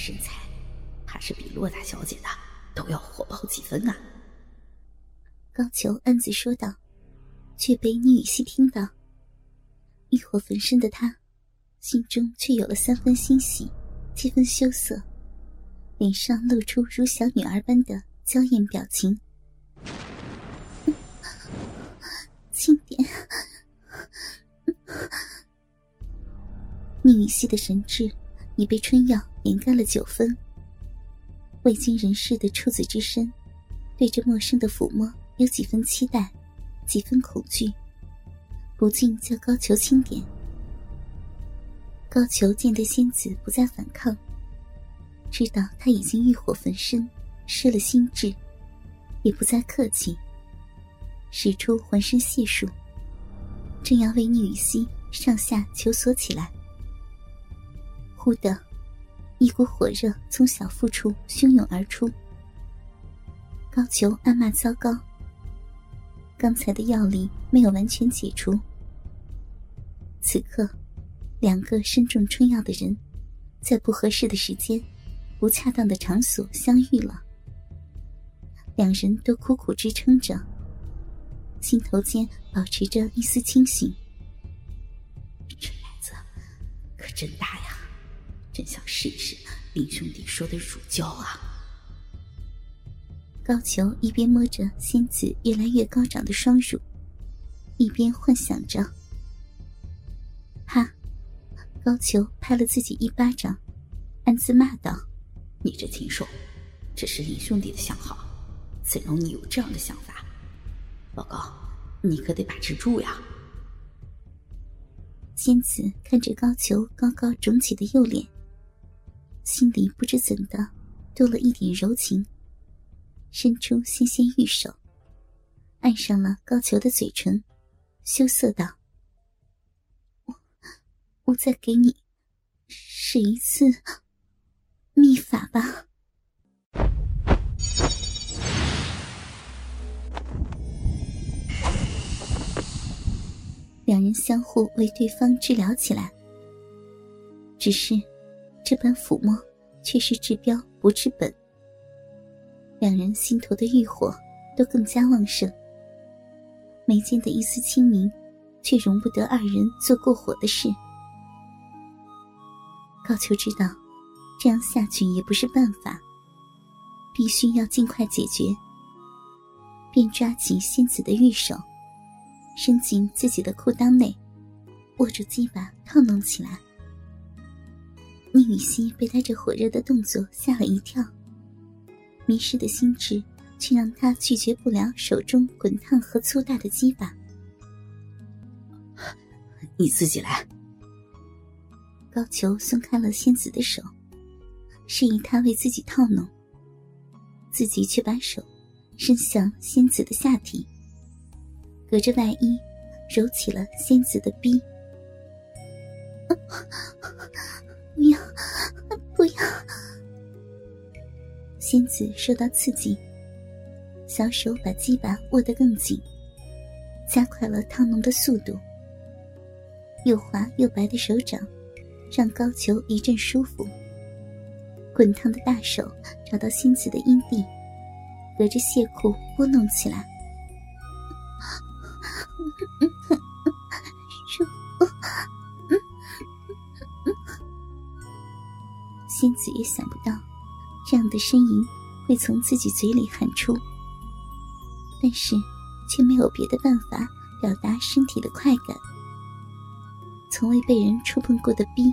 身材，怕是比洛大小姐的都要火爆几分啊！高俅暗自说道，却被宁雨熙听到。欲火焚身的他，心中却有了三分欣喜，七分羞涩，脸上露出如小女儿般的娇艳表情。轻点。宁雨熙的神智已被春药掩盖了九分，未经人事的处子之身，对这陌生的抚摸有几分期待，几分恐惧。不禁叫高俅轻点。高俅见得仙子不再反抗，知道他已经欲火焚身，失了心智，也不再客气，使出浑身解数，正要为宁雨溪上下求索起来。忽的，一股火热从小腹处汹涌而出。高俅暗骂糟糕，刚才的药力没有完全解除。此刻，两个身中春药的人，在不合适的时间、不恰当的场所相遇了。两人都苦苦支撑着，心头间保持着一丝清醒。真想试一试林兄弟说的乳胶啊！高俅一边摸着仙子越来越高涨的双乳，一边幻想着。哈！高俅拍了自己一巴掌，暗自骂道：“你这禽兽，这是林兄弟的相好，怎容你有这样的想法？老高，你可得把持住呀！”仙子看着高俅高高肿起的右脸，心里不知怎的多了一点柔情，伸出纤纤玉手，按上了高俅的嘴唇，羞涩道。我再给你试一次秘法吧。两人相互为对方治疗起来，只是这般抚摸却是治标不治本。两人心头的欲火都更加旺盛，眉间的一丝清明，却容不得二人做过火的事。高俅知道，这样下去也不是办法，必须要尽快解决。便抓起仙子的玉手，伸进自己的裤裆内，握住鸡巴套弄起来。宁雨熙被他这火热的动作吓了一跳，迷失的心智却让他拒绝不了手中滚烫和粗大的鸡巴。你自己来。高俅松开了仙子的手，示意他为自己套弄，自己却把手伸向仙子的下体，隔着外衣揉起了仙子的逼。不要！仙子受到刺激，小手把鸡巴握得更紧，加快了烫弄的速度，又滑又白的手掌。让高俅一阵舒服，滚烫的大手找到仙子的阴蒂，隔着亵裤拨弄起来。子也想不到这样的呻吟会从自己嘴里喊出，但是却没有别的办法表达身体的快感。从未被人触碰过的逼，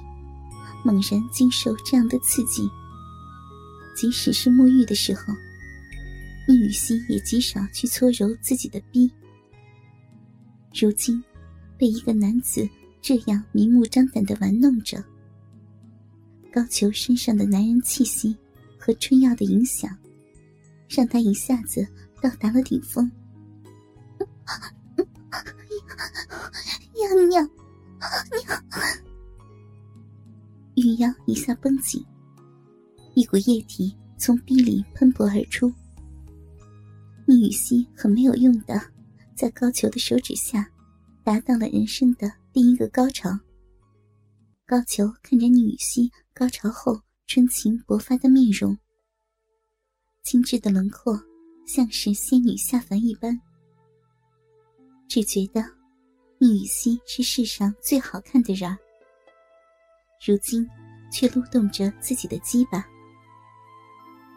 猛然经受这样的刺激。即使是沐浴的时候，宁雨欣也极少去搓揉自己的逼。如今，被一个男子这样明目张胆的玩弄着，高俅身上的男人气息和春药的影响，让他一下子到达了顶峰。娘娘。玉腰一下绷紧，一股液体从壁里喷薄而出。宁雨熙很没有用的，在高俅的手指下，达到了人生的第一个高潮。高俅看着宁雨熙高潮后春情勃发的面容，精致的轮廓像是仙女下凡一般。只觉得宁雨熙是世上最好看的人儿，如今却撸动着自己的鸡巴，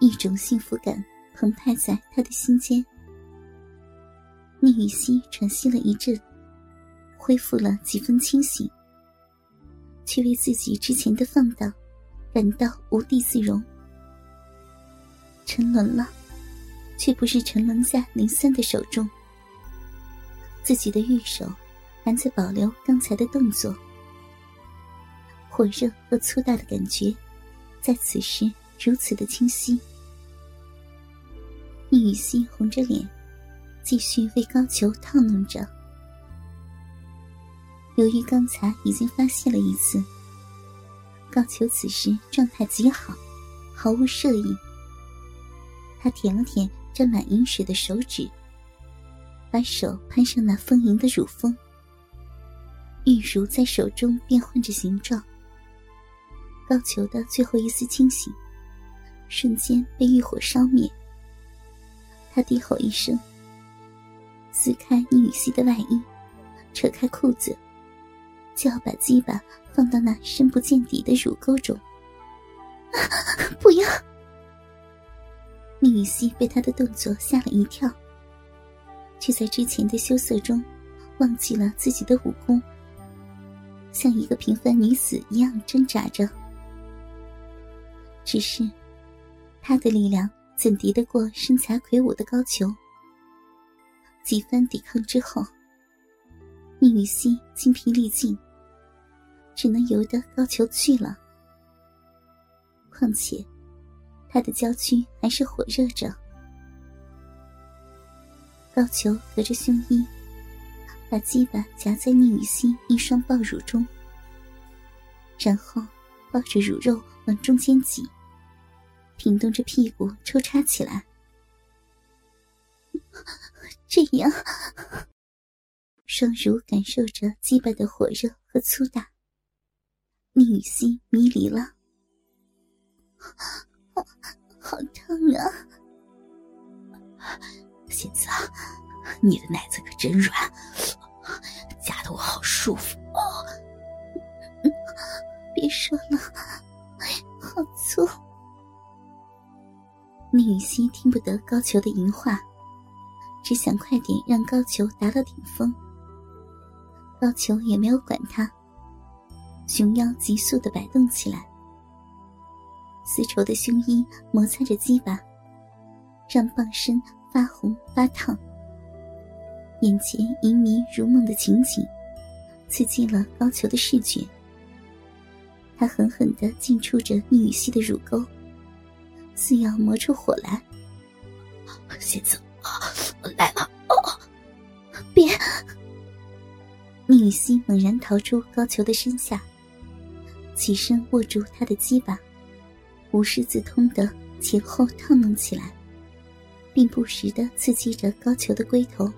一种幸福感澎湃在他的心间。宁雨熙喘息了一阵，恢复了几分清醒，却为自己之前的放荡感到无地自容。沉沦了，却不是沉沦在林三的手中。自己的玉手还在保留刚才的动作，火热和粗大的感觉在此时如此的清晰。宁雨熙红着脸。继续为高俅套弄着。由于刚才已经发泄了一次，高俅此时状态极好，毫无摄意。他舔了舔沾满饮水的手指，把手攀上那丰盈的乳峰，玉乳在手中变换着形状。高俅的最后一丝清醒，瞬间被欲火烧灭。他低吼一声。撕开宁雨熙的外衣，扯开裤子，就要把鸡巴放到那深不见底的乳沟中。不要！宁雨熙被他的动作吓了一跳，却在之前的羞涩中忘记了自己的武功，像一个平凡女子一样挣扎着。只是，他的力量怎敌得过身材魁梧的高俅？几番抵抗之后，宁雨熙精疲力尽，只能由得高俅去了。况且，他的娇躯还是火热着。高俅隔着胸衣，把鸡巴夹在宁雨欣一双抱乳中，然后抱着乳肉往中间挤，挺动着屁股抽插起来。这样，双乳感受着鸡巴的火热和粗大，宁雨熙迷离了。好，好烫啊！仙子，你的奶子可真软，夹得我好舒服哦。别说了，好粗。宁雨熙听不得高俅的淫话。只想快点让高俅达到顶峰。高俅也没有管他，熊腰急速的摆动起来，丝绸的胸衣摩擦着鸡巴，让棒身发红发烫。眼前淫迷如梦的情景，刺激了高俅的视觉。他狠狠的进出着宁雨熙的乳沟，似要磨出火来。仙子。来了！别！宁雨熙猛然逃出高俅的身下，起身握住他的鸡巴，无师自通的前后套弄起来，并不时的刺激着高俅的龟头。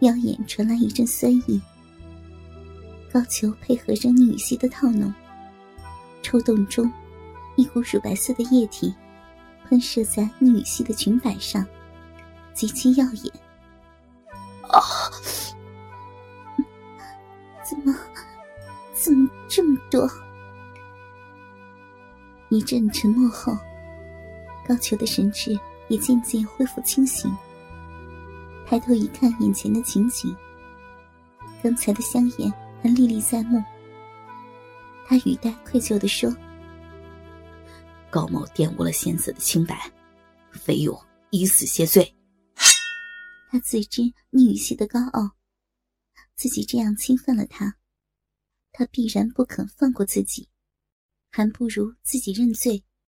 腰眼传来一阵酸意，高俅配合着宁雨熙的套弄，抽动中，一股乳白色的液体喷射在宁雨熙的裙摆上。极其耀眼。啊！怎么，怎么这么多？一阵沉默后，高俅的神智也渐渐恢复清醒。抬头一看眼前的情景，刚才的香烟还历历在目。他语带愧疚地说：“高某玷污了仙子的清白，费勇以死谢罪。”他自知宁雨熙的高傲，自己这样侵犯了他，他必然不肯放过自己，还不如自己认罪。